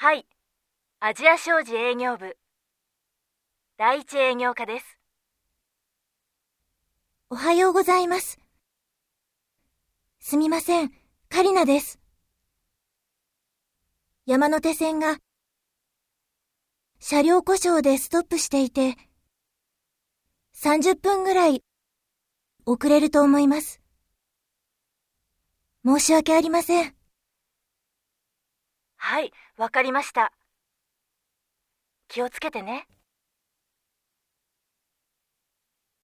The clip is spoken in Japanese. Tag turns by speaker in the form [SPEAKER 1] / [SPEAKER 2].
[SPEAKER 1] はい、アジア商事営業部第一営業課です。
[SPEAKER 2] おはようございます。すみません、カリナです。山手線が車両故障でストップしていて、30分ぐらい遅れると思います。申し訳ありません。
[SPEAKER 1] はい、わかりました。気をつけてね。